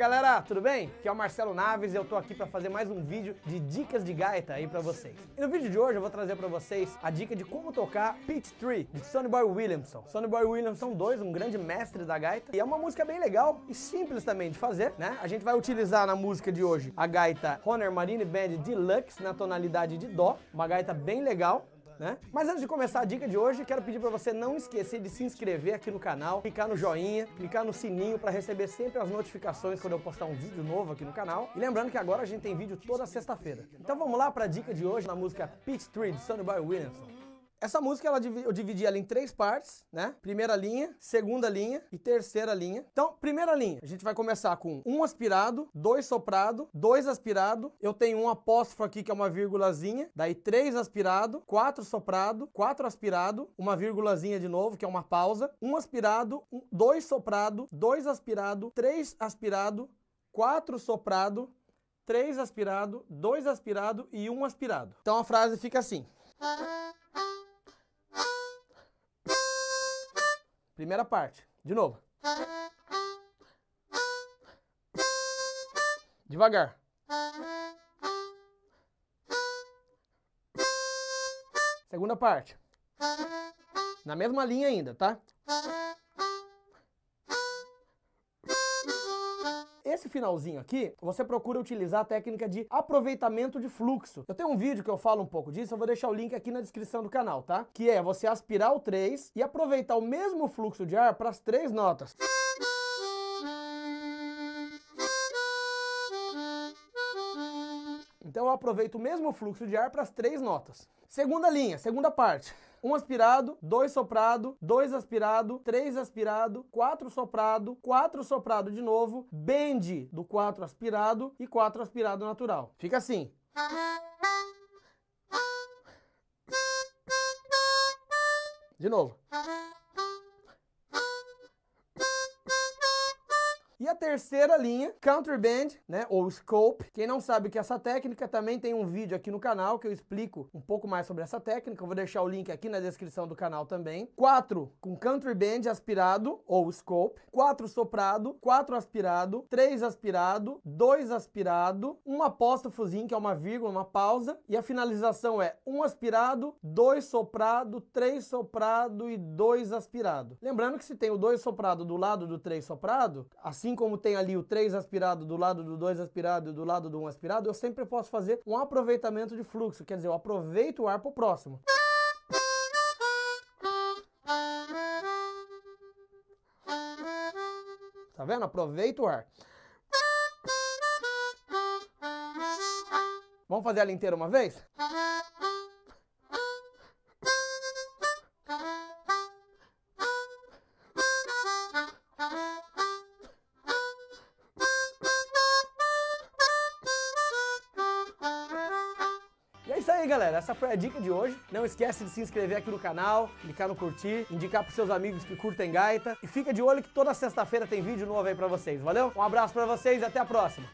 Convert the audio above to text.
galera, tudo bem? Aqui é o Marcelo Naves e eu tô aqui para fazer mais um vídeo de dicas de gaita aí para vocês. E no vídeo de hoje eu vou trazer para vocês a dica de como tocar Peach Tree, de Sonny Boy Williamson. Sonny Boy Williamson 2, um grande mestre da gaita, e é uma música bem legal e simples também de fazer, né? A gente vai utilizar na música de hoje a gaita Honor Marine Band Deluxe na tonalidade de Dó, uma gaita bem legal, né? Mas antes de começar a dica de hoje, quero pedir para você não esquecer de se inscrever aqui no canal, clicar no joinha, clicar no sininho para receber sempre as notificações quando eu postar um vídeo novo aqui no canal. E lembrando que agora a gente tem vídeo toda sexta-feira. Então vamos lá para a dica de hoje na música Peach Tree de Sonny Boy Williamson. Essa música ela, eu dividi ela em três partes, né? Primeira linha, segunda linha e terceira linha. Então, primeira linha, a gente vai começar com um aspirado, dois soprado, dois aspirado. Eu tenho um apóstrofo aqui que é uma vírgulazinha, daí três aspirado, quatro soprado, quatro aspirado, uma vírgulazinha de novo que é uma pausa, um aspirado, um, dois soprado, dois aspirado, três aspirado, quatro soprado, três aspirado, dois aspirado e um aspirado. Então a frase fica assim. Primeira parte. De novo. Devagar. Segunda parte. Na mesma linha ainda, tá? Esse finalzinho aqui, você procura utilizar a técnica de aproveitamento de fluxo. Eu tenho um vídeo que eu falo um pouco disso, eu vou deixar o link aqui na descrição do canal, tá? Que é você aspirar o 3 e aproveitar o mesmo fluxo de ar para as três notas. Então eu aproveito o mesmo fluxo de ar para as três notas. Segunda linha, segunda parte. Um aspirado, dois soprado, dois aspirado, três aspirado, quatro soprado, quatro soprado de novo, bend do quatro aspirado e quatro aspirado natural. Fica assim. De novo. E a terceira linha, Country Band, né, ou Scope. Quem não sabe que essa técnica, também tem um vídeo aqui no canal que eu explico um pouco mais sobre essa técnica. Eu vou deixar o link aqui na descrição do canal também. Quatro com Country Band aspirado, ou Scope. Quatro soprado, quatro aspirado, três aspirado, dois aspirado, um apóstrofozinho, que é uma vírgula, uma pausa. E a finalização é um aspirado, dois soprado, três soprado e dois aspirado. Lembrando que se tem o dois soprado do lado do três soprado, assim assim como tem ali o 3 aspirado do lado do 2 aspirado e do lado do 1 aspirado, eu sempre posso fazer um aproveitamento de fluxo, quer dizer, eu aproveito o ar para o próximo. Tá vendo? Aproveita o ar. Vamos fazer ela inteira uma vez? Isso aí, galera. Essa foi a dica de hoje. Não esquece de se inscrever aqui no canal, clicar no curtir, indicar pros seus amigos que curtem gaita. E fica de olho que toda sexta-feira tem vídeo novo aí pra vocês, valeu? Um abraço pra vocês e até a próxima.